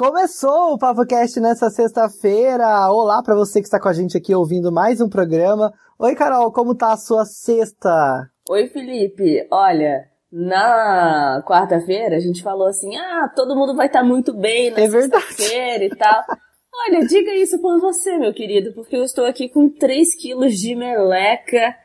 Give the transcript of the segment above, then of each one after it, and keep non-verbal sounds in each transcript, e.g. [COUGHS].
Começou o PapoCast nessa sexta-feira. Olá para você que está com a gente aqui ouvindo mais um programa. Oi, Carol, como tá a sua sexta? Oi, Felipe. Olha, na quarta-feira a gente falou assim: ah, todo mundo vai estar tá muito bem na é sexta-feira e tal. Olha, diga isso por você, meu querido, porque eu estou aqui com 3 quilos de meleca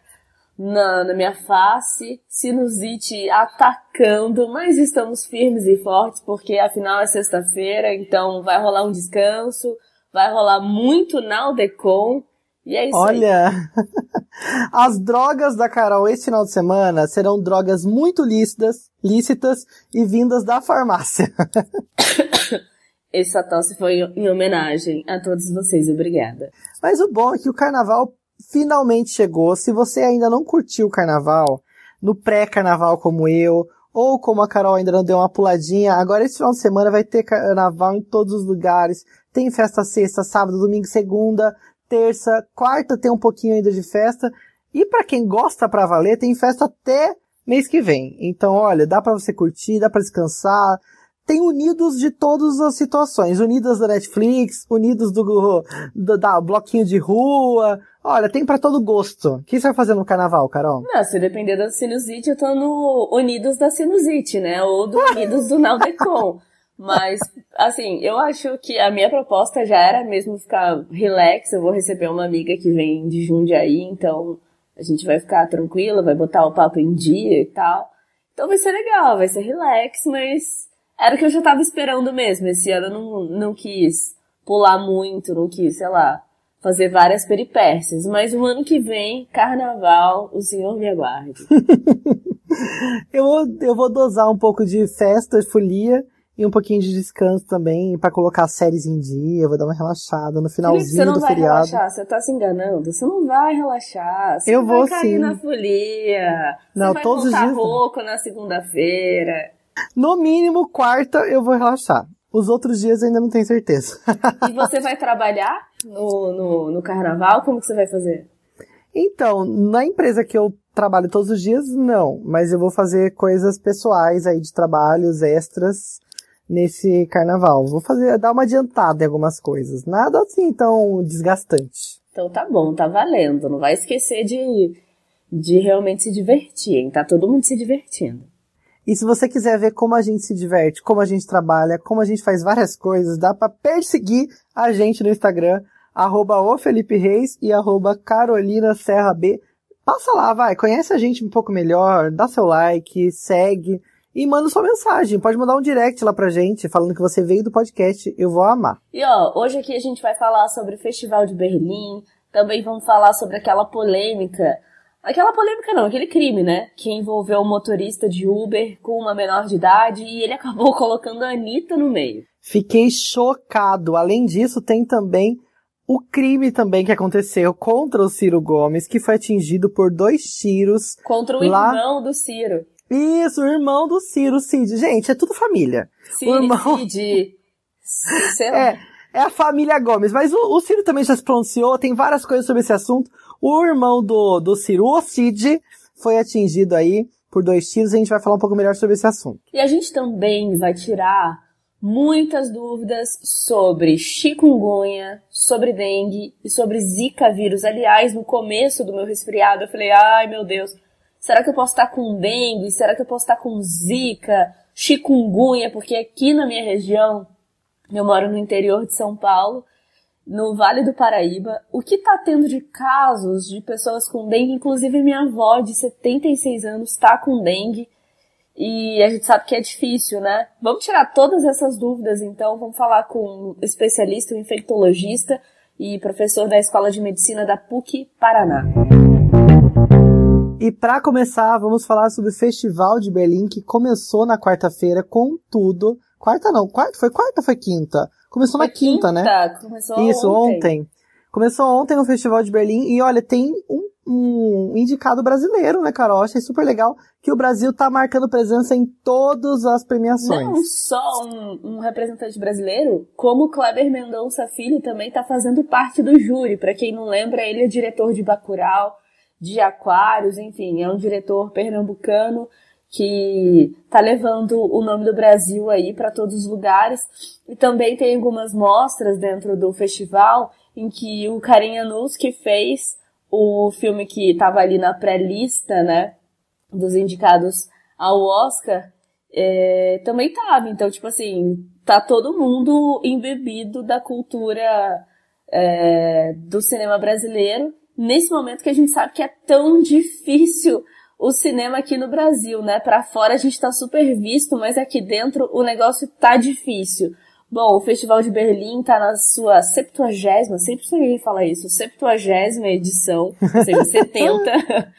na, na minha face, sinusite atacando, mas estamos firmes e fortes porque afinal é sexta-feira, então vai rolar um descanso, vai rolar muito Naldecon e é isso Olha, aí. [LAUGHS] as drogas da Carol esse final de semana serão drogas muito lícitas, lícitas e vindas da farmácia. [COUGHS] Essa tosse foi em homenagem a todos vocês, obrigada. Mas o bom é que o carnaval finalmente chegou. Se você ainda não curtiu o carnaval, no pré-carnaval como eu, ou como a Carol ainda não deu uma puladinha, agora esse final de semana vai ter carnaval em todos os lugares. Tem festa sexta, sábado, domingo, segunda, terça, quarta tem um pouquinho ainda de festa. E para quem gosta pra valer, tem festa até mês que vem. Então, olha, dá para você curtir, dá para descansar, tem unidos de todas as situações. Unidos da Netflix, unidos do, do da bloquinho de rua. Olha, tem para todo gosto. O que você vai fazer no carnaval, Carol? Não, se depender da sinusite, eu tô no Unidos da Sinusite, né? Ou do Unidos do Naldecon. [LAUGHS] Mas, assim, eu acho que a minha proposta já era mesmo ficar relax. Eu vou receber uma amiga que vem de Jundiaí, então a gente vai ficar tranquila, vai botar o papo em dia e tal. Então vai ser legal, vai ser relax, mas era o que eu já tava esperando mesmo. Esse ano eu não, não quis pular muito, não quis, sei lá, fazer várias peripécias. Mas o ano que vem, carnaval, o senhor me aguarde. [LAUGHS] eu, eu vou dosar um pouco de festa, folia e um pouquinho de descanso também para colocar séries em dia. Vou dar uma relaxada no finalzinho Felipe, você não do vai feriado. relaxar, você tá se enganando. Você não vai relaxar. Você eu vai vou cair sim. na folia. Não, você vai todos os dias. rouco na segunda-feira. No mínimo, quarta eu vou relaxar. Os outros dias eu ainda não tenho certeza. E você vai trabalhar no, no, no carnaval? Como que você vai fazer? Então, na empresa que eu trabalho todos os dias, não. Mas eu vou fazer coisas pessoais aí de trabalhos extras nesse carnaval. Vou fazer, dar uma adiantada em algumas coisas. Nada assim tão desgastante. Então tá bom, tá valendo. Não vai esquecer de, de realmente se divertir, hein? Tá todo mundo se divertindo. E se você quiser ver como a gente se diverte, como a gente trabalha, como a gente faz várias coisas, dá para perseguir a gente no Instagram, arroba o Felipe Reis e arroba Carolina Serra B. Passa lá, vai, conhece a gente um pouco melhor, dá seu like, segue e manda sua mensagem. Pode mandar um direct lá pra gente, falando que você veio do podcast, eu vou amar. E ó, hoje aqui a gente vai falar sobre o Festival de Berlim, também vamos falar sobre aquela polêmica Aquela polêmica não, aquele crime, né? Que envolveu um motorista de Uber com uma menor de idade e ele [LAUGHS] acabou colocando a Anitta no meio. Fiquei chocado. Além disso, tem também o crime também que aconteceu contra o Ciro Gomes, que foi atingido por dois tiros. Contra o lá... irmão do Ciro. Isso, o irmão do Ciro, Cid. Gente, é tudo família. Ciro, o irmão... Cid. Sei lá. É, é a família Gomes. Mas o, o Ciro também já se pronunciou, tem várias coisas sobre esse assunto. O irmão do, do Ciro, o Cid, foi atingido aí por dois tiros. A gente vai falar um pouco melhor sobre esse assunto. E a gente também vai tirar muitas dúvidas sobre chikungunya, sobre dengue e sobre zika vírus. Aliás, no começo do meu resfriado, eu falei, ai meu Deus, será que eu posso estar com dengue? Será que eu posso estar com zika, chikungunya? Porque aqui na minha região, eu moro no interior de São Paulo, no Vale do Paraíba, o que tá tendo de casos de pessoas com dengue, inclusive minha avó de 76 anos tá com dengue, e a gente sabe que é difícil, né? Vamos tirar todas essas dúvidas então, vamos falar com um especialista, um infectologista e professor da Escola de Medicina da PUC Paraná. E para começar, vamos falar sobre o Festival de Berlim que começou na quarta-feira com tudo. Quarta não, quarta, foi quarta ou foi quinta? Começou Foi na quinta, né? Começou Isso, ontem. ontem. Começou ontem no Festival de Berlim e olha, tem um, um indicado brasileiro, né, Carol? Achei super legal que o Brasil tá marcando presença em todas as premiações. Não só um, um representante brasileiro, como o Kleber Mendonça Filho também tá fazendo parte do júri. Para quem não lembra, ele é diretor de Bacurau, de Aquários, enfim, é um diretor pernambucano que tá levando o nome do Brasil aí para todos os lugares. E também tem algumas mostras dentro do festival em que o Karim Anus que fez o filme que estava ali na pré-lista, né, dos indicados ao Oscar, é, também tava. Então, tipo assim, tá todo mundo embebido da cultura é, do cinema brasileiro nesse momento que a gente sabe que é tão difícil o cinema aqui no Brasil, né? Para fora a gente tá super visto, mas aqui dentro o negócio tá difícil. Bom, o Festival de Berlim tá na sua septuagésima, sempre sonhei falar isso, septuagésima edição, ou seja, [LAUGHS] 70.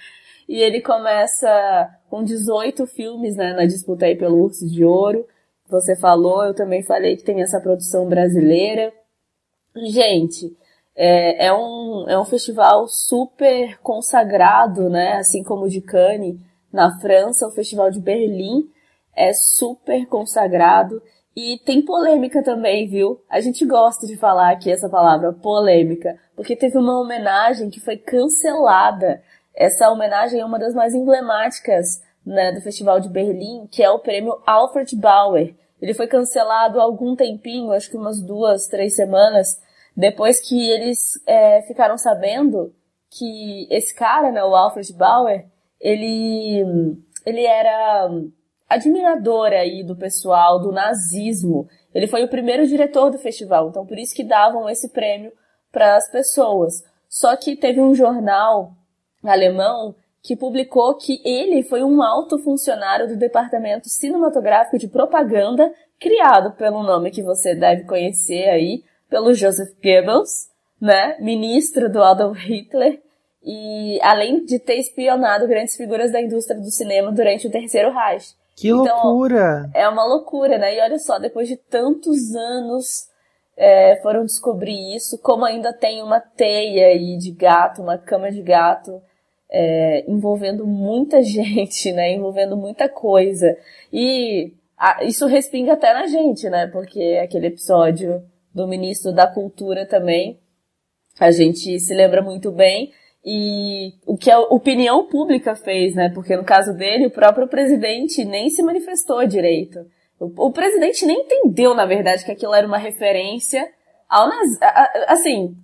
e ele começa com 18 filmes, né, na disputa aí pelo Urso de Ouro. Você falou, eu também falei que tem essa produção brasileira. Gente, é, é, um, é um festival super consagrado, né? Assim como o de Cannes na França, o Festival de Berlim é super consagrado e tem polêmica também, viu? A gente gosta de falar aqui essa palavra, polêmica, porque teve uma homenagem que foi cancelada. Essa homenagem é uma das mais emblemáticas né, do Festival de Berlim, que é o prêmio Alfred Bauer. Ele foi cancelado há algum tempinho, acho que umas duas, três semanas, depois que eles é, ficaram sabendo que esse cara, né, o Alfred Bauer, ele, ele era admirador aí do pessoal do nazismo. Ele foi o primeiro diretor do festival, então por isso que davam esse prêmio para as pessoas. Só que teve um jornal alemão que publicou que ele foi um alto funcionário do departamento cinematográfico de propaganda criado pelo nome que você deve conhecer aí, pelo Joseph Goebbels, né, ministro do Adolf Hitler, e além de ter espionado grandes figuras da indústria do cinema durante o Terceiro Reich. Que então, loucura! É uma loucura, né? E olha só, depois de tantos anos é, foram descobrir isso, como ainda tem uma teia aí de gato, uma cama de gato, é, envolvendo muita [LAUGHS] gente, né? Envolvendo muita coisa. E a, isso respinga até na gente, né? Porque aquele episódio do ministro da Cultura também. A gente se lembra muito bem. E o que a opinião pública fez, né? Porque no caso dele, o próprio presidente nem se manifestou direito. O, o presidente nem entendeu, na verdade, que aquilo era uma referência ao naz... Assim,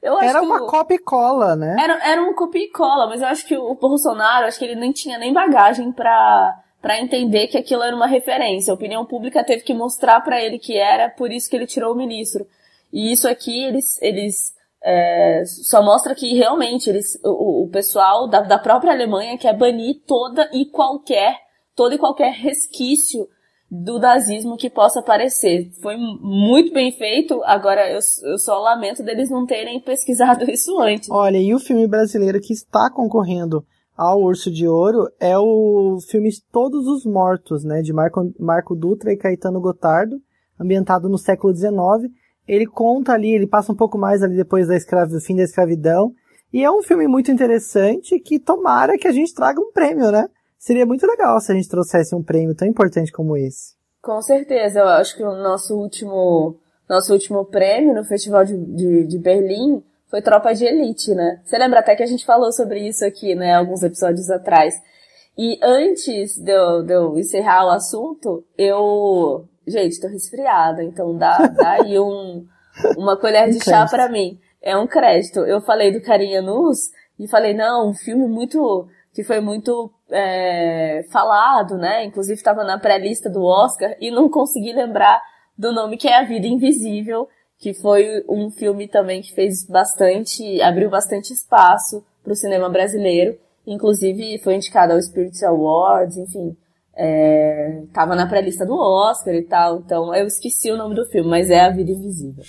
era uma copia e cola, né? Era, era um copia e cola, mas eu acho que o Bolsonaro, acho que ele nem tinha nem bagagem para para entender que aquilo era uma referência. A opinião pública teve que mostrar para ele que era, por isso que ele tirou o ministro. E isso aqui eles, eles é, só mostra que realmente eles, o, o pessoal da, da própria Alemanha quer banir toda e qualquer, todo e qualquer resquício do nazismo que possa aparecer. Foi muito bem feito, agora eu, eu só lamento deles não terem pesquisado [LAUGHS] isso antes. Olha, e o filme brasileiro que está concorrendo ao Urso de Ouro é o filme Todos os Mortos, né, de Marco, Marco Dutra e Caetano Gotardo, ambientado no século XIX. Ele conta ali, ele passa um pouco mais ali depois da escravi, do fim da escravidão, e é um filme muito interessante que tomara que a gente traga um prêmio, né? Seria muito legal se a gente trouxesse um prêmio tão importante como esse. Com certeza, eu acho que o nosso último, nosso último prêmio no Festival de, de, de Berlim foi Tropa de Elite, né? Você lembra até que a gente falou sobre isso aqui, né, alguns episódios atrás. E antes de eu, de eu encerrar o assunto, eu. Gente, tô resfriada, então dá, dá aí um, uma colher de chá para mim. É um crédito. Eu falei do Carinha Nus e falei, não, um filme muito. que foi muito é, falado, né? Inclusive estava na pré-lista do Oscar e não consegui lembrar do nome que é A Vida Invisível, que foi um filme também que fez bastante, abriu bastante espaço para o cinema brasileiro, inclusive foi indicado ao Spirit Awards, enfim, é, tava na pré-lista do Oscar e tal, então eu esqueci o nome do filme, mas é A Vida Invisível.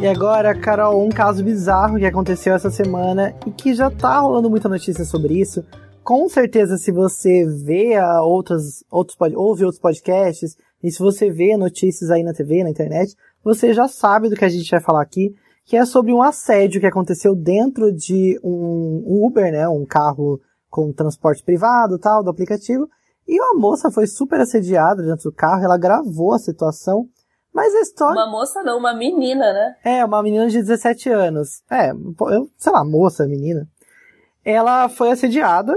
E agora, Carol, um caso bizarro que aconteceu essa semana e que já tá rolando muita notícia sobre isso. Com certeza, se você vê outros, outros, ouve outros podcasts, e se você vê notícias aí na TV, na internet, você já sabe do que a gente vai falar aqui, que é sobre um assédio que aconteceu dentro de um Uber, né, um carro com transporte privado, tal, do aplicativo, e a moça foi super assediada dentro do carro, ela gravou a situação, mas a história... Uma moça não, uma menina, né? É, uma menina de 17 anos. É, eu, sei lá, moça, menina. Ela foi assediada,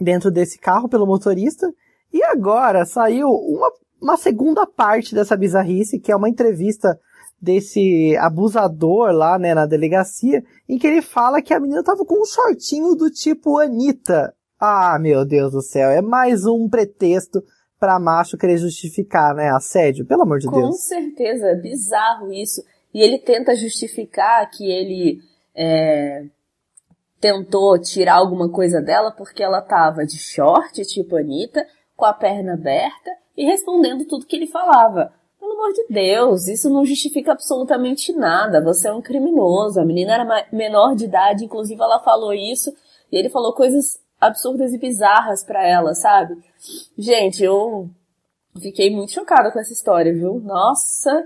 dentro desse carro pelo motorista. E agora saiu uma, uma segunda parte dessa bizarrice, que é uma entrevista desse abusador lá, né, na delegacia, em que ele fala que a menina tava com um shortinho do tipo Anitta. Ah, meu Deus do céu, é mais um pretexto pra macho querer justificar, né, assédio, pelo amor de Com Deus. Com certeza, é bizarro isso. E ele tenta justificar que ele é, tentou tirar alguma coisa dela porque ela tava de short, tipo Anitta, com a perna aberta e respondendo tudo que ele falava. Pelo amor de Deus, isso não justifica absolutamente nada. Você é um criminoso. A menina era menor de idade, inclusive ela falou isso e ele falou coisas absurdas e bizarras para ela, sabe? Gente, eu fiquei muito chocada com essa história, viu? Nossa,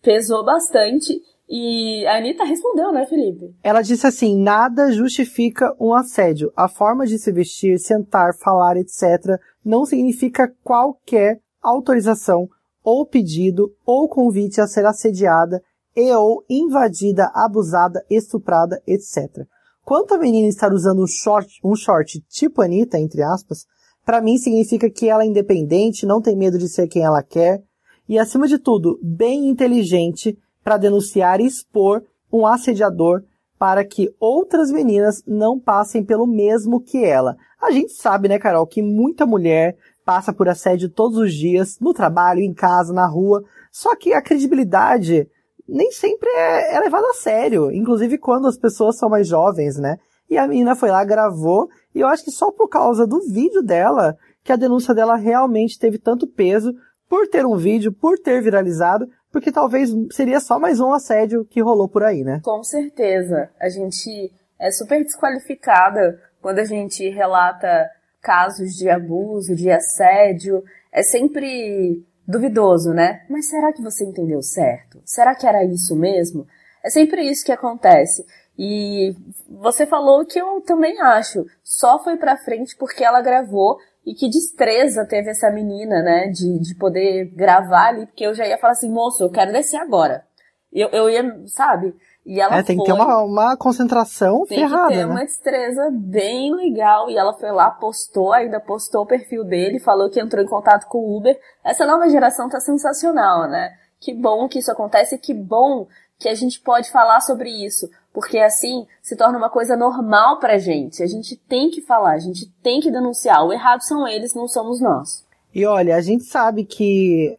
pesou bastante. E a Anitta respondeu, né, Felipe? Ela disse assim: nada justifica um assédio. A forma de se vestir, sentar, falar, etc., não significa qualquer autorização ou pedido ou convite a ser assediada e ou invadida, abusada, estuprada, etc. Quanto a menina estar usando um short, um short tipo Anitta, entre aspas, para mim significa que ela é independente, não tem medo de ser quem ela quer e, acima de tudo, bem inteligente para denunciar e expor um assediador para que outras meninas não passem pelo mesmo que ela. A gente sabe, né, Carol, que muita mulher passa por assédio todos os dias, no trabalho, em casa, na rua, só que a credibilidade nem sempre é, é levada a sério, inclusive quando as pessoas são mais jovens, né? E a menina foi lá, gravou, e eu acho que só por causa do vídeo dela, que a denúncia dela realmente teve tanto peso, por ter um vídeo, por ter viralizado, porque talvez seria só mais um assédio que rolou por aí, né? Com certeza. A gente é super desqualificada quando a gente relata casos de abuso, de assédio. É sempre duvidoso, né? Mas será que você entendeu certo? Será que era isso mesmo? É sempre isso que acontece. E você falou que eu também acho. Só foi pra frente porque ela gravou e que destreza teve essa menina, né? De, de poder gravar ali, porque eu já ia falar assim, moço, eu quero descer agora. Eu, eu ia, sabe? E ela é, tem foi, que ter uma, uma concentração tem ferrada, que ter né? uma destreza bem legal. E ela foi lá, postou, ainda postou o perfil dele, falou que entrou em contato com o Uber. Essa nova geração tá sensacional, né? Que bom que isso acontece e que bom que a gente pode falar sobre isso, porque assim se torna uma coisa normal pra gente. A gente tem que falar, a gente tem que denunciar. O errado são eles, não somos nós. E olha, a gente sabe que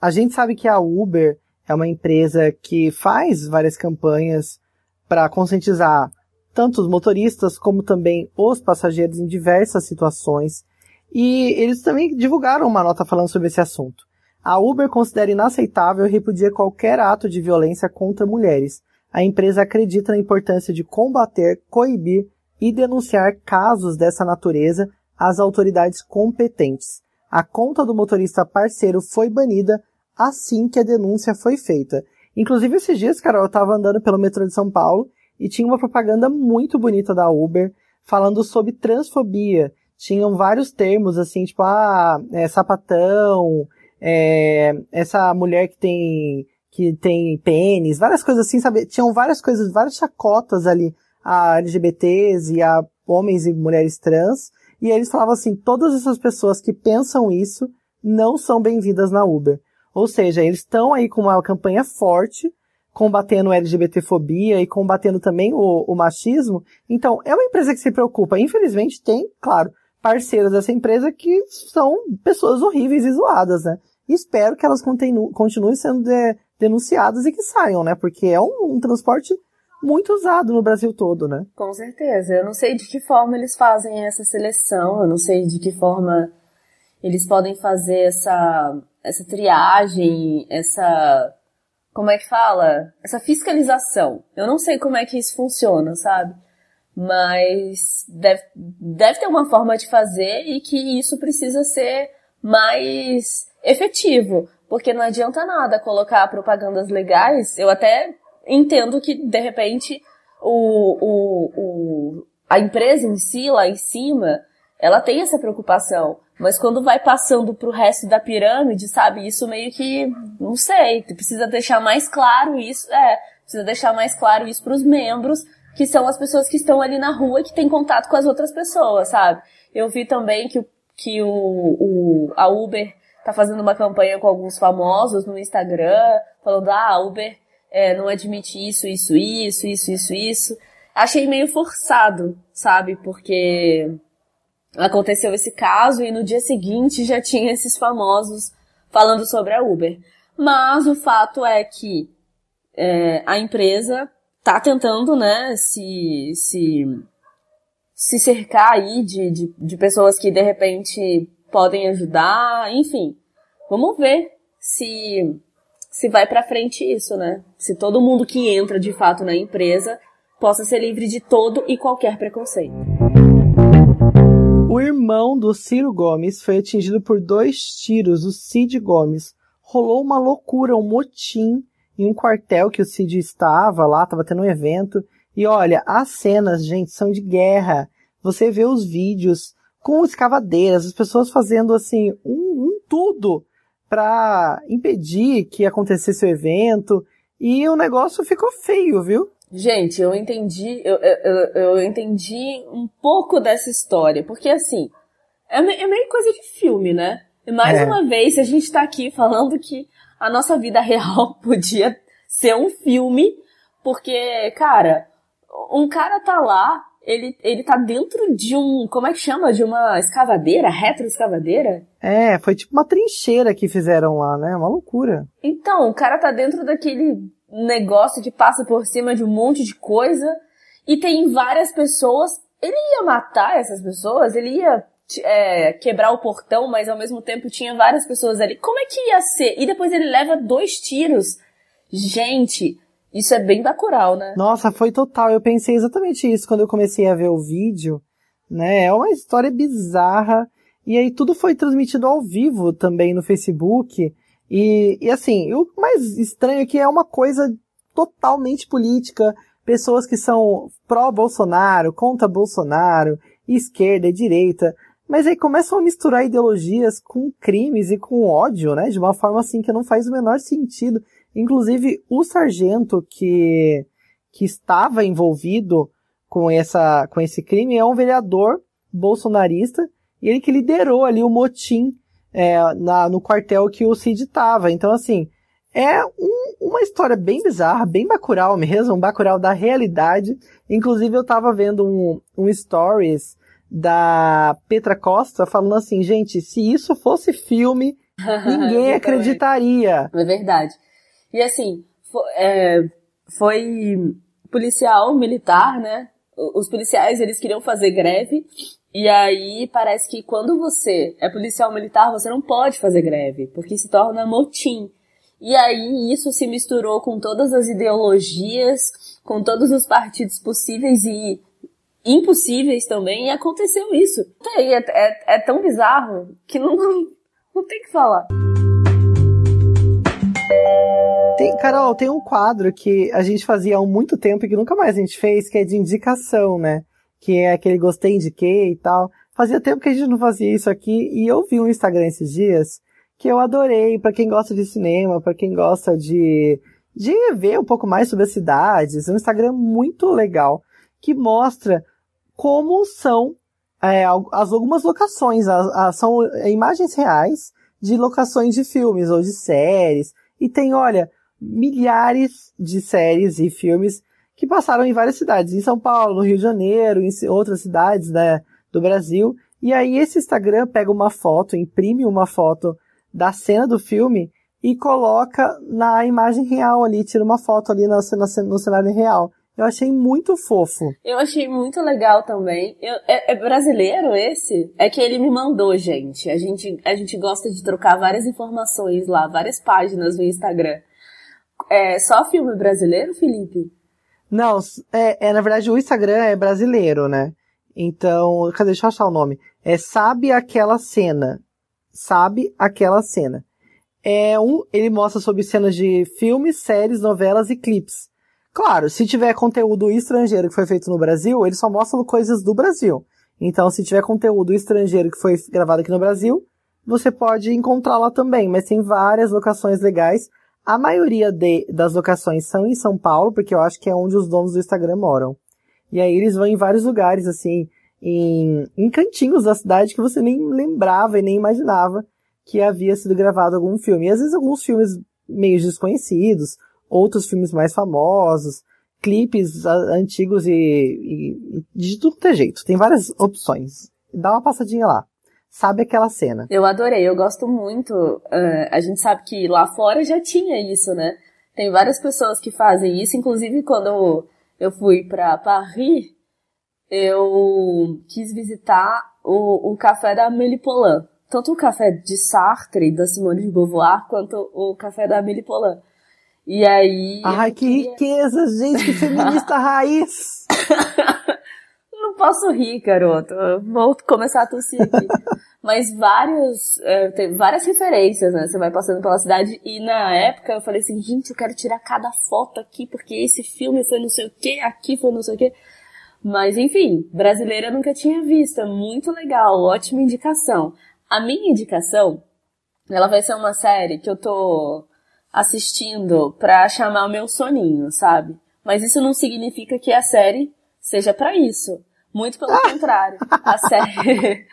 a gente sabe que a Uber é uma empresa que faz várias campanhas para conscientizar tanto os motoristas como também os passageiros em diversas situações. E eles também divulgaram uma nota falando sobre esse assunto. A Uber considera inaceitável e repudia qualquer ato de violência contra mulheres. A empresa acredita na importância de combater, coibir e denunciar casos dessa natureza às autoridades competentes. A conta do motorista parceiro foi banida assim que a denúncia foi feita. Inclusive esses dias, Carol, eu tava andando pelo metrô de São Paulo e tinha uma propaganda muito bonita da Uber falando sobre transfobia. Tinham vários termos assim, tipo, ah, é, sapatão, é, essa mulher que tem que tem pênis, várias coisas assim, sabe? Tinham várias coisas, várias chacotas ali a LGBTs e a homens e mulheres trans. E eles falavam assim, todas essas pessoas que pensam isso não são bem-vindas na Uber. Ou seja, eles estão aí com uma campanha forte, combatendo LGBTfobia e combatendo também o, o machismo. Então, é uma empresa que se preocupa. Infelizmente, tem, claro, parceiros dessa empresa que são pessoas horríveis e zoadas, né? E espero que elas continu continuem sendo de, denunciadas e que saiam, né? Porque é um, um, transporte muito usado no Brasil todo, né? Com certeza. Eu não sei de que forma eles fazem essa seleção, eu não sei de que forma eles podem fazer essa, essa triagem, essa. Como é que fala? Essa fiscalização. Eu não sei como é que isso funciona, sabe? mas deve, deve ter uma forma de fazer e que isso precisa ser mais efetivo, porque não adianta nada colocar propagandas legais. Eu até entendo que de repente o, o, o, a empresa em si, lá em cima, ela tem essa preocupação. Mas quando vai passando pro resto da pirâmide, sabe, isso meio que, não sei, precisa deixar mais claro isso, é, precisa deixar mais claro isso pros membros, que são as pessoas que estão ali na rua que têm contato com as outras pessoas, sabe? Eu vi também que, que o, o, a Uber tá fazendo uma campanha com alguns famosos no Instagram, falando, ah, a Uber é, não admite isso, isso, isso, isso, isso, isso. Achei meio forçado, sabe? Porque aconteceu esse caso e no dia seguinte já tinha esses famosos falando sobre a Uber. Mas o fato é que é, a empresa tá tentando, né, se, se, se cercar aí de, de, de pessoas que de repente podem ajudar, enfim. Vamos ver se, se vai pra frente isso, né? Se todo mundo que entra de fato na empresa possa ser livre de todo e qualquer preconceito. O irmão do Ciro Gomes foi atingido por dois tiros, o Cid Gomes. Rolou uma loucura, um motim em um quartel que o Cid estava lá, estava tendo um evento. E olha, as cenas, gente, são de guerra. Você vê os vídeos com escavadeiras, as pessoas fazendo assim, um, um tudo para impedir que acontecesse o evento. E o negócio ficou feio, viu? Gente, eu entendi, eu, eu, eu entendi um pouco dessa história, porque assim, é, é meio coisa de filme, né? E mais é. uma vez, a gente tá aqui falando que a nossa vida real [LAUGHS] podia ser um filme, porque, cara, um cara tá lá, ele, ele tá dentro de um, como é que chama? De uma escavadeira, retroescavadeira? É, foi tipo uma trincheira que fizeram lá, né? Uma loucura. Então, o cara tá dentro daquele negócio que passa por cima de um monte de coisa e tem várias pessoas. Ele ia matar essas pessoas? Ele ia é, quebrar o portão, mas ao mesmo tempo tinha várias pessoas ali. Como é que ia ser? E depois ele leva dois tiros. Gente, isso é bem bacural, né? Nossa, foi total. Eu pensei exatamente isso quando eu comecei a ver o vídeo. Né? É uma história bizarra. E aí tudo foi transmitido ao vivo também no Facebook. E, e assim, o mais estranho é que é uma coisa totalmente política. Pessoas que são pró-Bolsonaro, contra Bolsonaro, esquerda e direita. Mas aí começam a misturar ideologias com crimes e com ódio, né? De uma forma assim que não faz o menor sentido. Inclusive, o sargento que, que estava envolvido com essa, com esse crime é um vereador bolsonarista e ele que liderou ali o motim é, na, no quartel que o Cid estava. Então, assim, é um, uma história bem bizarra, bem bacural mesmo, um bacural da realidade. Inclusive, eu estava vendo um, um stories da Petra Costa falando assim, gente, se isso fosse filme, [LAUGHS] ninguém acreditaria. É verdade. E assim, foi, é, foi policial militar, né? Os policiais, eles queriam fazer greve, e aí parece que quando você é policial militar, você não pode fazer greve, porque se torna motim. E aí isso se misturou com todas as ideologias, com todos os partidos possíveis e impossíveis também, e aconteceu isso. É, é, é tão bizarro que não, [LAUGHS] não tem que falar. Tem, Carol, tem um quadro que a gente fazia há muito tempo e que nunca mais a gente fez, que é de indicação, né? Que é aquele gostei, indiquei e tal. Fazia tempo que a gente não fazia isso aqui e eu vi um Instagram esses dias que eu adorei para quem gosta de cinema, para quem gosta de, de ver um pouco mais sobre as cidades. É um Instagram muito legal que mostra como são é, as algumas locações, as, as, são imagens reais de locações de filmes ou de séries. E tem, olha, milhares de séries e filmes que passaram em várias cidades, em São Paulo, no Rio de Janeiro, em outras cidades né, do Brasil. E aí esse Instagram pega uma foto, imprime uma foto da cena do filme e coloca na imagem real ali, tira uma foto ali no, no, no cenário real. Eu achei muito fofo. Eu achei muito legal também. Eu, é, é, brasileiro esse? É que ele me mandou, gente. A gente. a gente gosta de trocar várias informações lá, várias páginas no Instagram. É só filme brasileiro, Felipe? Não, é, é na verdade o Instagram é brasileiro, né? Então, cadê? Deixa eu achar o nome. É Sabe Aquela Cena. Sabe Aquela Cena. É um, ele mostra sobre cenas de filmes, séries, novelas e clipes. Claro, se tiver conteúdo estrangeiro que foi feito no Brasil, ele só mostra coisas do Brasil. Então, se tiver conteúdo estrangeiro que foi gravado aqui no Brasil, você pode encontrar lá também, mas tem várias locações legais. A maioria de, das locações são em São Paulo, porque eu acho que é onde os donos do Instagram moram. E aí eles vão em vários lugares, assim, em, em cantinhos da cidade que você nem lembrava e nem imaginava que havia sido gravado algum filme. E às vezes alguns filmes meio desconhecidos, outros filmes mais famosos, clipes antigos e, e, e de tudo que é jeito. Tem várias opções. Dá uma passadinha lá. Sabe aquela cena? Eu adorei, eu gosto muito. Uh, a gente sabe que lá fora já tinha isso, né? Tem várias pessoas que fazem isso, inclusive quando eu, fui para Paris, eu quis visitar o, o café da Amélie Poulain. Tanto o café de Sartre, da Simone de Beauvoir, quanto o café da Amélie Poulain. E aí... Ai, que queria... riqueza, gente, que [LAUGHS] feminista raiz! [LAUGHS] Não posso rir, garoto. Vou começar a tossir aqui. [LAUGHS] Mas vários, é, tem várias referências, né? Você vai passando pela cidade e na época eu falei assim, gente, eu quero tirar cada foto aqui porque esse filme foi não sei o que, aqui foi não sei o que. Mas enfim, brasileira nunca tinha visto, muito legal, ótima indicação. A minha indicação, ela vai ser uma série que eu tô assistindo pra chamar o meu soninho, sabe? Mas isso não significa que a série seja para isso. Muito pelo contrário. A [LAUGHS] série.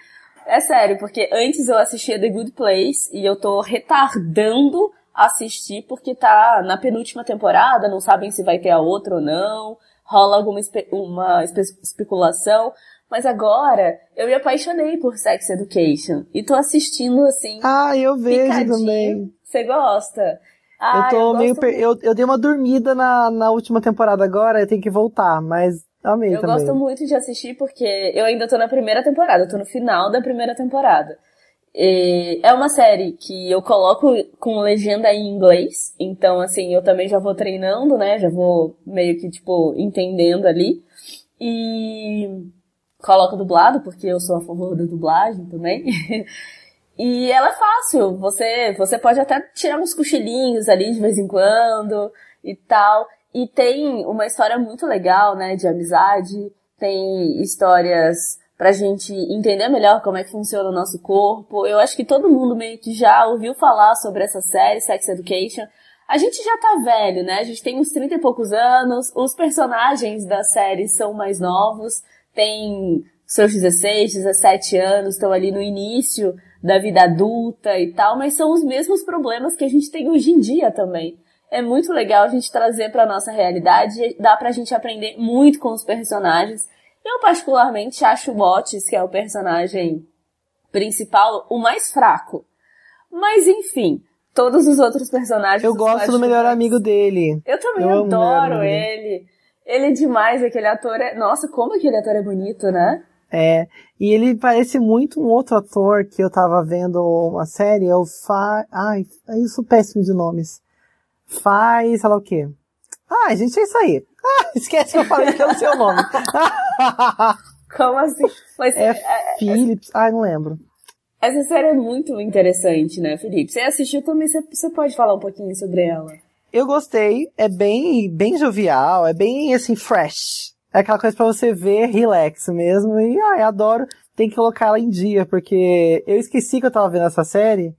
é sério, porque antes eu assistia The Good Place e eu tô retardando assistir porque tá na penúltima temporada, não sabem se vai ter a outra ou não rola alguma espe uma espe especulação. Mas agora eu me apaixonei por Sex Education e tô assistindo assim. Ah, eu vejo também. Você gosta? Ah, eu tô eu meio. Per... Eu, eu dei uma dormida na, na última temporada agora, eu tenho que voltar, mas amei eu também. Gosto muito de assistir porque eu ainda tô na primeira temporada, eu tô no final da primeira temporada. E é uma série que eu coloco com legenda em inglês, então assim, eu também já vou treinando, né? Já vou meio que, tipo, entendendo ali. E coloco dublado, porque eu sou a favor da dublagem também. [LAUGHS] e ela é fácil, você, você pode até tirar uns cochilinhos ali de vez em quando e tal. E tem uma história muito legal, né, de amizade, tem histórias pra gente entender melhor como é que funciona o nosso corpo. Eu acho que todo mundo meio que já ouviu falar sobre essa série, Sex Education. A gente já tá velho, né? A gente tem uns 30 e poucos anos, os personagens da série são mais novos, tem seus 16, 17 anos, estão ali no início da vida adulta e tal, mas são os mesmos problemas que a gente tem hoje em dia também. É muito legal a gente trazer para nossa realidade, dá pra gente aprender muito com os personagens eu particularmente acho o Otis, que é o personagem principal, o mais fraco. Mas enfim, todos os outros personagens. Eu gosto do melhor amigo dele. Eu também eu adoro ele. Ele é demais, aquele ator é. Nossa, como aquele ator é bonito, né? É, e ele parece muito um outro ator que eu tava vendo uma série, é o Fa... Ai, é isso péssimo de nomes. Faz, sei lá o quê. Ai, gente, é isso aí. [LAUGHS] Ah, esquece que eu falei que é o seu nome. [LAUGHS] Como assim? Mas, é, é Philips, é, ai, não lembro. Essa série é muito interessante, né, Felipe? Você assistiu também, você, você pode falar um pouquinho sobre ela? Eu gostei, é bem, bem jovial, é bem, assim, fresh. É aquela coisa para você ver, relax mesmo, e, ai, adoro. Tem que colocar ela em dia, porque eu esqueci que eu tava vendo essa série,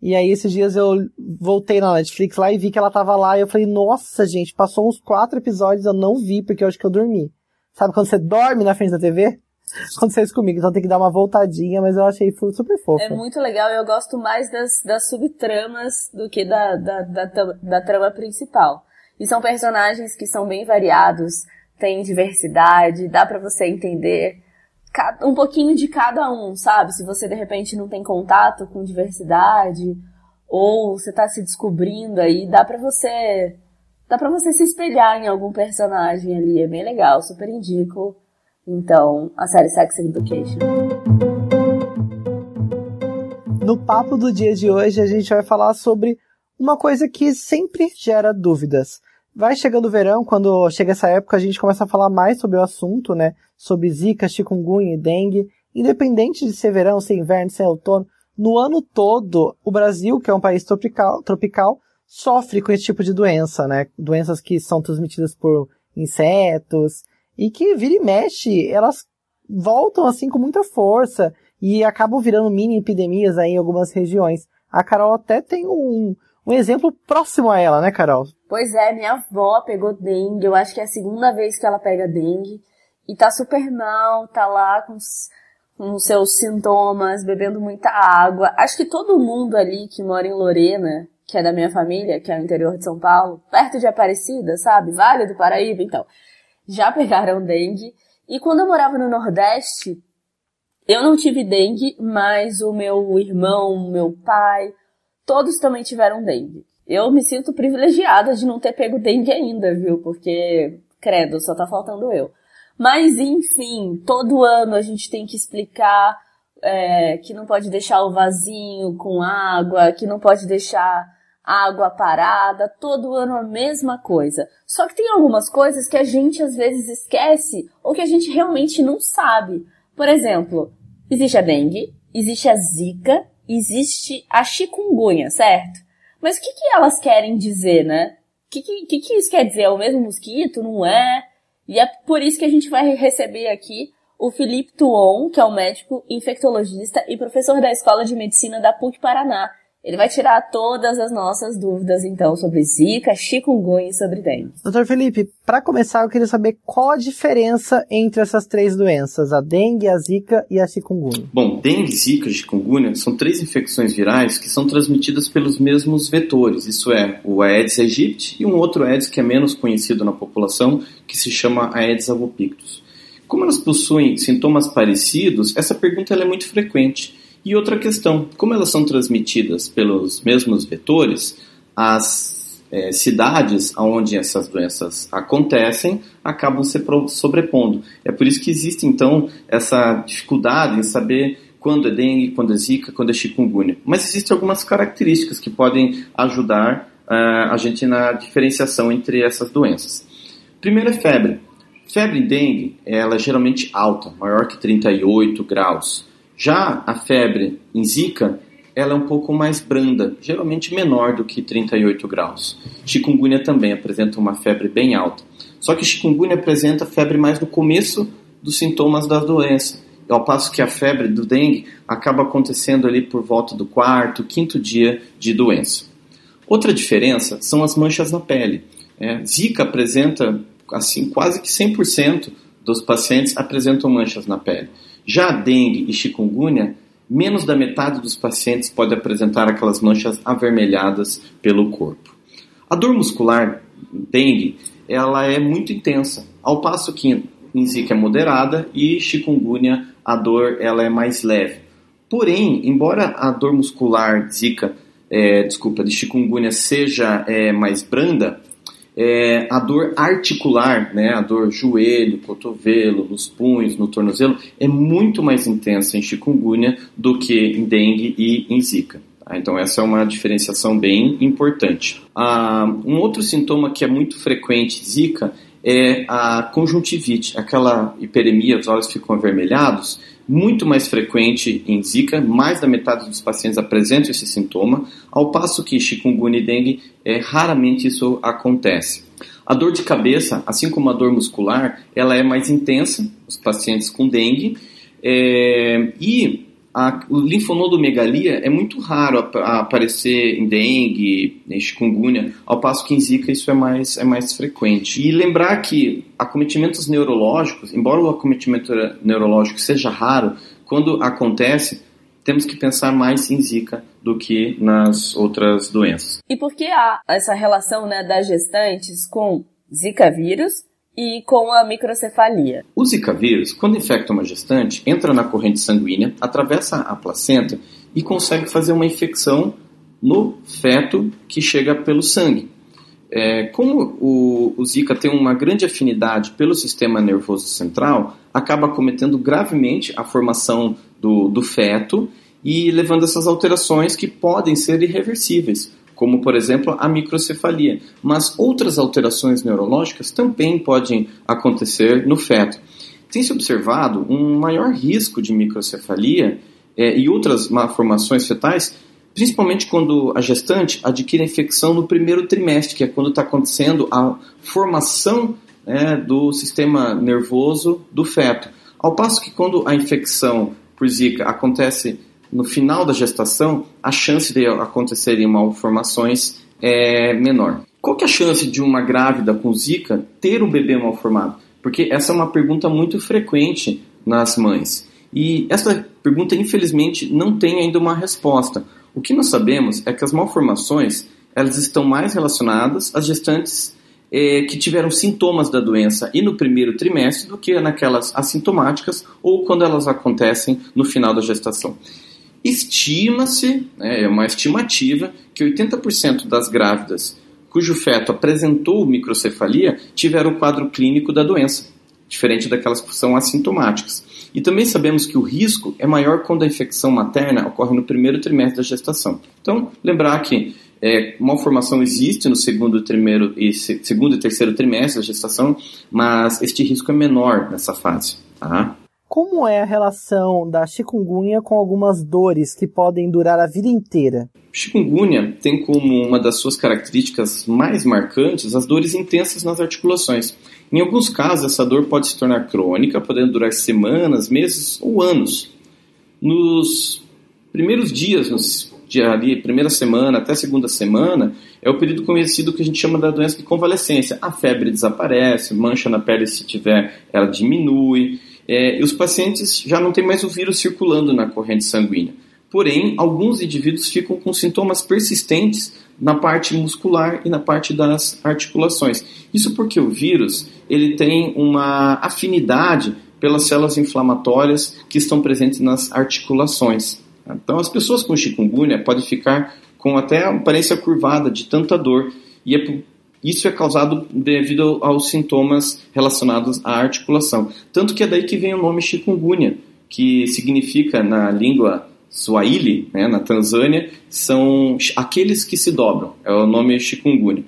e aí esses dias eu voltei na Netflix lá e vi que ela tava lá e eu falei, nossa gente, passou uns quatro episódios, eu não vi porque eu acho que eu dormi. Sabe quando você dorme na frente da TV? [LAUGHS] Aconteceu isso comigo, então tem que dar uma voltadinha, mas eu achei super fofo. É muito legal, eu gosto mais das, das subtramas do que da, da, da, da trama principal. E são personagens que são bem variados, tem diversidade, dá para você entender um pouquinho de cada um, sabe? Se você de repente não tem contato com diversidade ou você tá se descobrindo aí, dá para você dá para você se espelhar em algum personagem ali, é bem legal, super indico. Então, a série Sex Education. No papo do dia de hoje, a gente vai falar sobre uma coisa que sempre gera dúvidas. Vai chegando o verão, quando chega essa época, a gente começa a falar mais sobre o assunto, né? Sobre zika, chikungunya e dengue. Independente de ser verão, ser inverno, ser outono, no ano todo, o Brasil, que é um país tropical, tropical sofre com esse tipo de doença, né? Doenças que são transmitidas por insetos e que vira e mexe, elas voltam assim com muita força e acabam virando mini epidemias aí em algumas regiões. A Carol até tem um, um exemplo próximo a ela, né, Carol? Pois é, minha avó pegou dengue, eu acho que é a segunda vez que ela pega dengue. e tá super mal, tá lá com com seus sintomas, bebendo muita água. Acho que todo mundo ali que mora em Lorena, que é da minha família, que é o interior de São Paulo, perto de Aparecida, sabe? Vale do Paraíba, então, já pegaram dengue. E quando eu morava no Nordeste, eu não tive dengue, mas o meu irmão, meu pai, todos também tiveram dengue. Eu me sinto privilegiada de não ter pego dengue ainda, viu? Porque, credo, só tá faltando eu. Mas, enfim, todo ano a gente tem que explicar é, que não pode deixar o vasinho com água, que não pode deixar água parada, todo ano a mesma coisa. Só que tem algumas coisas que a gente às vezes esquece ou que a gente realmente não sabe. Por exemplo, existe a dengue, existe a zika, existe a chikungunya, certo? Mas o que, que elas querem dizer, né? O que, que, que isso quer dizer? É o mesmo mosquito? Não é? E é por isso que a gente vai receber aqui o Felipe Tuon, que é um médico infectologista e professor da Escola de Medicina da PUC Paraná. Ele vai tirar todas as nossas dúvidas, então, sobre zika, chikungunya e sobre dengue. Doutor Felipe, para começar, eu queria saber qual a diferença entre essas três doenças, a dengue, a zika e a chikungunya. Bom, dengue, zika e chikungunya são três infecções virais que são transmitidas pelos mesmos vetores, isso é, o Aedes aegypti e um outro Aedes que é menos conhecido na população, que se chama Aedes albopictus. Como elas possuem sintomas parecidos, essa pergunta é muito frequente. E outra questão, como elas são transmitidas pelos mesmos vetores, as é, cidades onde essas doenças acontecem acabam se sobrepondo. É por isso que existe então essa dificuldade em saber quando é dengue, quando é zika, quando é chikungunya. Mas existem algumas características que podem ajudar uh, a gente na diferenciação entre essas doenças. Primeiro é febre. Febre dengue, ela é geralmente alta, maior que 38 graus. Já a febre em Zika, ela é um pouco mais branda, geralmente menor do que 38 graus. Chikungunya também apresenta uma febre bem alta. Só que chikungunya apresenta febre mais no começo dos sintomas da doença, ao passo que a febre do dengue acaba acontecendo ali por volta do quarto, quinto dia de doença. Outra diferença são as manchas na pele. É, Zika apresenta assim quase que 100% dos pacientes apresentam manchas na pele. Já a dengue e chikungunya, menos da metade dos pacientes pode apresentar aquelas manchas avermelhadas pelo corpo. A dor muscular dengue, ela é muito intensa, ao passo que em Zika é moderada e chikungunya a dor ela é mais leve. Porém, embora a dor muscular Zika, é, desculpa, de chikungunya seja é, mais branda, é, a dor articular, né, a dor joelho, cotovelo, nos punhos, no tornozelo, é muito mais intensa em chikungunya do que em dengue e em zika. Tá? Então essa é uma diferenciação bem importante. Ah, um outro sintoma que é muito frequente zika é a conjuntivite, aquela hiperemia, os olhos ficam avermelhados, muito mais frequente em Zika, mais da metade dos pacientes apresentam esse sintoma, ao passo que chikungunya e dengue, é, raramente isso acontece. A dor de cabeça, assim como a dor muscular, ela é mais intensa, os pacientes com dengue, é, e a linfonodomegalia é muito raro aparecer em dengue, em chikungunya, ao passo que em zika isso é mais, é mais frequente. E lembrar que acometimentos neurológicos, embora o acometimento neurológico seja raro, quando acontece, temos que pensar mais em zika do que nas outras doenças. E por que há essa relação né, das gestantes com zika vírus e com a microcefalia. O Zika vírus, quando infecta uma gestante, entra na corrente sanguínea, atravessa a placenta e consegue fazer uma infecção no feto que chega pelo sangue. É, como o, o, Zika tem uma grande afinidade pelo sistema nervoso central, acaba cometendo gravemente a formação do, do feto e levando essas alterações que podem ser irreversíveis, como por exemplo a microcefalia. Mas outras alterações neurológicas também podem acontecer no feto. Tem-se observado um maior risco de microcefalia é, e outras malformações fetais, principalmente quando a gestante adquire a infecção no primeiro trimestre, que é quando está acontecendo a formação é, do sistema nervoso do feto. Ao passo que quando a infecção por Zika acontece no final da gestação, a chance de acontecerem malformações é menor. Qual que é a chance de uma grávida com zika ter um bebê mal formado? porque essa é uma pergunta muito frequente nas mães. E essa pergunta, infelizmente, não tem ainda uma resposta. O que nós sabemos é que as malformações elas estão mais relacionadas às gestantes é, que tiveram sintomas da doença e no primeiro trimestre do que naquelas assintomáticas ou quando elas acontecem no final da gestação. Estima-se, né, é uma estimativa, que 80% das grávidas cujo feto apresentou microcefalia tiveram o quadro clínico da doença, diferente daquelas que são assintomáticas. E também sabemos que o risco é maior quando a infecção materna ocorre no primeiro trimestre da gestação. Então, lembrar que é, malformação existe no segundo, primeiro e, segundo e terceiro trimestre da gestação, mas este risco é menor nessa fase. Tá? Como é a relação da chikungunya com algumas dores que podem durar a vida inteira? Chikungunya tem como uma das suas características mais marcantes as dores intensas nas articulações. Em alguns casos, essa dor pode se tornar crônica, podendo durar semanas, meses ou anos. Nos primeiros dias, nos ali, primeira semana até segunda semana, é o período conhecido que a gente chama da doença de convalescência. A febre desaparece, mancha na pele se tiver, ela diminui, é, e os pacientes já não têm mais o vírus circulando na corrente sanguínea. Porém, alguns indivíduos ficam com sintomas persistentes na parte muscular e na parte das articulações. Isso porque o vírus ele tem uma afinidade pelas células inflamatórias que estão presentes nas articulações. Então, as pessoas com chikungunya podem ficar com até aparência curvada de tanta dor, e é, isso é causado devido aos sintomas relacionados à articulação. Tanto que é daí que vem o nome chikungunya, que significa na língua Swahili, né, na Tanzânia, são aqueles que se dobram. É o nome chikungunya.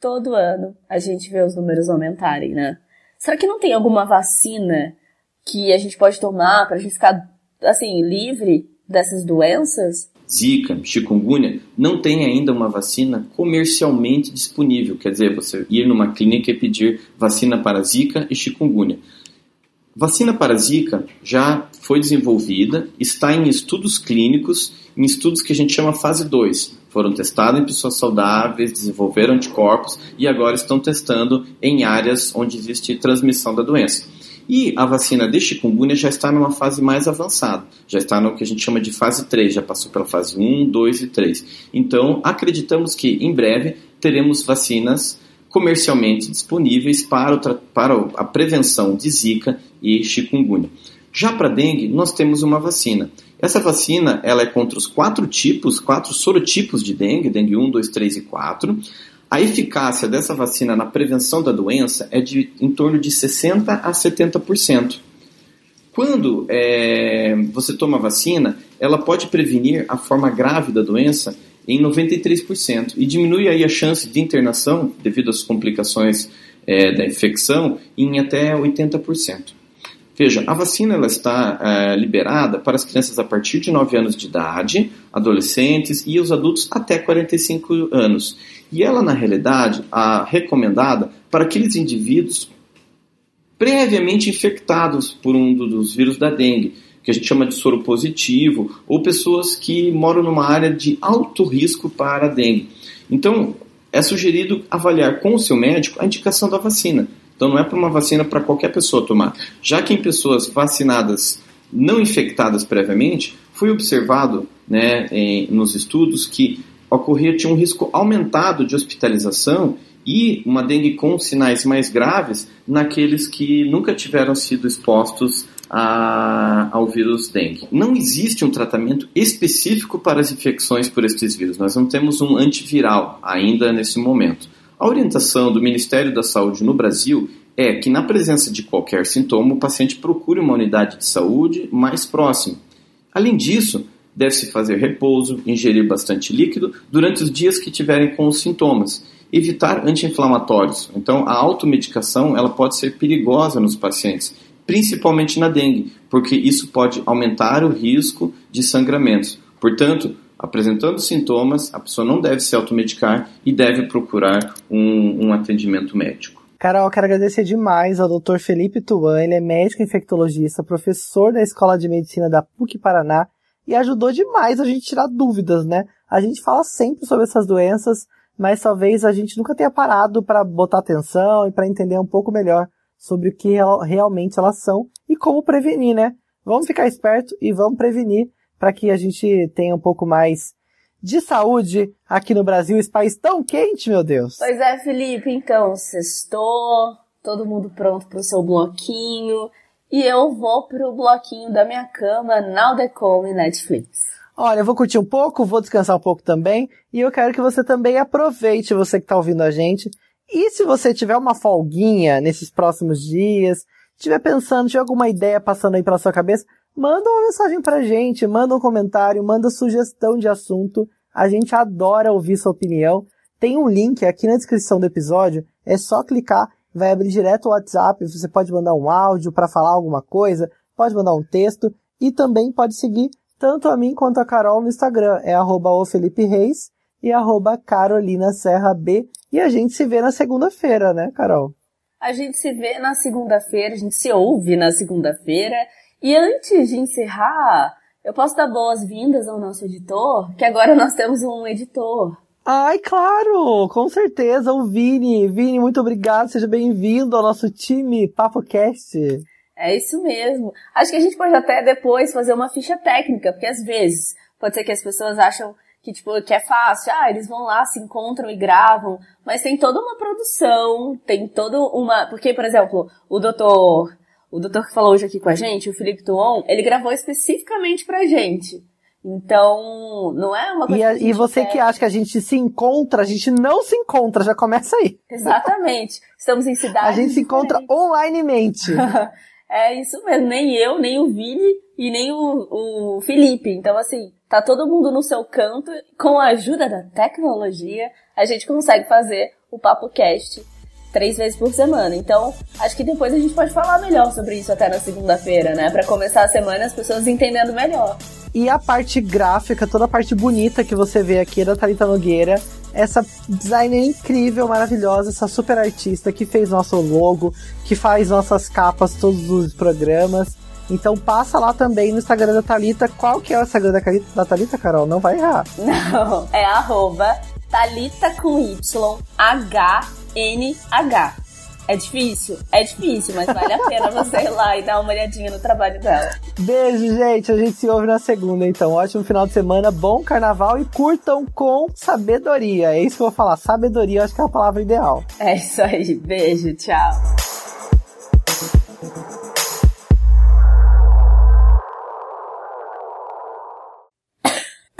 Todo ano a gente vê os números aumentarem, né? Será que não tem alguma vacina que a gente pode tomar para a gente ficar assim livre dessas doenças? Zika, chikungunya, não tem ainda uma vacina comercialmente disponível. Quer dizer, você ir numa clínica e pedir vacina para Zika e chikungunya. Vacina para Zika já foi desenvolvida, está em estudos clínicos, em estudos que a gente chama fase 2. Foram testados em pessoas saudáveis, desenvolveram anticorpos e agora estão testando em áreas onde existe transmissão da doença. E a vacina de chikungunya já está numa fase mais avançada, já está no que a gente chama de fase 3, já passou pela fase 1, 2 e 3. Então, acreditamos que em breve teremos vacinas comercialmente disponíveis para, o, para a prevenção de Zika e chikungunya. Já para dengue, nós temos uma vacina. Essa vacina ela é contra os quatro tipos, quatro sorotipos de dengue, dengue 1, 2, 3 e 4. A eficácia dessa vacina na prevenção da doença é de em torno de 60% a 70%. Quando é, você toma a vacina, ela pode prevenir a forma grave da doença em 93% e diminui aí a chance de internação devido às complicações é, da infecção em até 80%. Veja, a vacina ela está é, liberada para as crianças a partir de 9 anos de idade, adolescentes e os adultos até 45 anos. E ela, na realidade, a recomendada para aqueles indivíduos previamente infectados por um dos vírus da dengue, que a gente chama de soro positivo, ou pessoas que moram numa área de alto risco para a dengue. Então, é sugerido avaliar com o seu médico a indicação da vacina. Então não é para uma vacina para qualquer pessoa tomar. Já que em pessoas vacinadas não infectadas previamente, foi observado né, em, nos estudos que ocorria tinha um risco aumentado de hospitalização e uma dengue com sinais mais graves naqueles que nunca tiveram sido expostos a, ao vírus dengue. Não existe um tratamento específico para as infecções por estes vírus. Nós não temos um antiviral ainda nesse momento. A orientação do Ministério da Saúde no Brasil é que, na presença de qualquer sintoma, o paciente procure uma unidade de saúde mais próxima. Além disso, deve-se fazer repouso, ingerir bastante líquido durante os dias que tiverem com os sintomas, evitar anti-inflamatórios. Então, a automedicação ela pode ser perigosa nos pacientes, principalmente na dengue, porque isso pode aumentar o risco de sangramentos. Portanto, apresentando sintomas, a pessoa não deve se automedicar e deve procurar um, um atendimento médico. Carol, quero agradecer demais ao Dr. Felipe Tuan, ele é médico infectologista, professor da Escola de Medicina da PUC Paraná e ajudou demais a gente tirar dúvidas, né? A gente fala sempre sobre essas doenças, mas talvez a gente nunca tenha parado para botar atenção e para entender um pouco melhor sobre o que real, realmente elas são e como prevenir, né? Vamos ficar esperto e vamos prevenir para que a gente tenha um pouco mais de saúde aqui no Brasil, esse país tão quente, meu Deus. Pois é, Felipe, então, sextou, todo mundo pronto pro seu bloquinho, e eu vou pro bloquinho da minha cama, Now The Come Netflix. Olha, eu vou curtir um pouco, vou descansar um pouco também, e eu quero que você também aproveite, você que está ouvindo a gente, e se você tiver uma folguinha nesses próximos dias, estiver pensando, tiver alguma ideia passando aí pela sua cabeça, manda uma mensagem pra gente, manda um comentário, manda sugestão de assunto. A gente adora ouvir sua opinião. Tem um link aqui na descrição do episódio, é só clicar, vai abrir direto o WhatsApp, você pode mandar um áudio para falar alguma coisa, pode mandar um texto e também pode seguir tanto a mim quanto a Carol no Instagram, é arroba Reis e arroba Carolina Serra B. E a gente se vê na segunda-feira, né, Carol? A gente se vê na segunda-feira, a gente se ouve na segunda-feira. E antes de encerrar, eu posso dar boas-vindas ao nosso editor, que agora nós temos um editor. Ai, claro, com certeza, o Vini. Vini, muito obrigado, seja bem-vindo ao nosso time PapoCast. É isso mesmo. Acho que a gente pode até depois fazer uma ficha técnica, porque às vezes pode ser que as pessoas acham que tipo que é fácil, ah, eles vão lá, se encontram e gravam, mas tem toda uma produção, tem toda uma, porque por exemplo, o doutor, o doutor que falou hoje aqui com a gente, o Felipe Tuon, ele gravou especificamente pra gente. Então, não é uma coisa E, a, que, e você quer. que acha que a gente se encontra, a gente não se encontra, já começa aí. Exatamente. Estamos em cidades A gente se encontra onlinemente. [LAUGHS] é isso mesmo, nem eu, nem o Vini e nem o, o Felipe. Então, assim, tá todo mundo no seu canto. Com a ajuda da tecnologia, a gente consegue fazer o Papo Cast três vezes por semana. Então, acho que depois a gente pode falar melhor sobre isso até na segunda-feira, né? Para começar a semana as pessoas entendendo melhor. E a parte gráfica, toda a parte bonita que você vê aqui é da Thalita Nogueira, essa designer incrível, maravilhosa, essa super artista que fez nosso logo, que faz nossas capas todos os programas. Então passa lá também no Instagram da Thalita. Qual que é o Instagram da, da Thalita, Carol? Não vai errar. [LAUGHS] Não, é arroba Thalita com Y, H NH. É difícil? É difícil, mas vale a pena você ir lá e dar uma olhadinha no trabalho dela. Beijo, gente. A gente se ouve na segunda, então. Ótimo final de semana, bom carnaval e curtam com sabedoria. É isso que eu vou falar. Sabedoria, acho que é a palavra ideal. É isso aí. Beijo, tchau.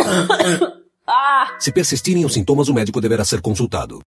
[COUGHS] Se persistirem os sintomas, o médico deverá ser consultado.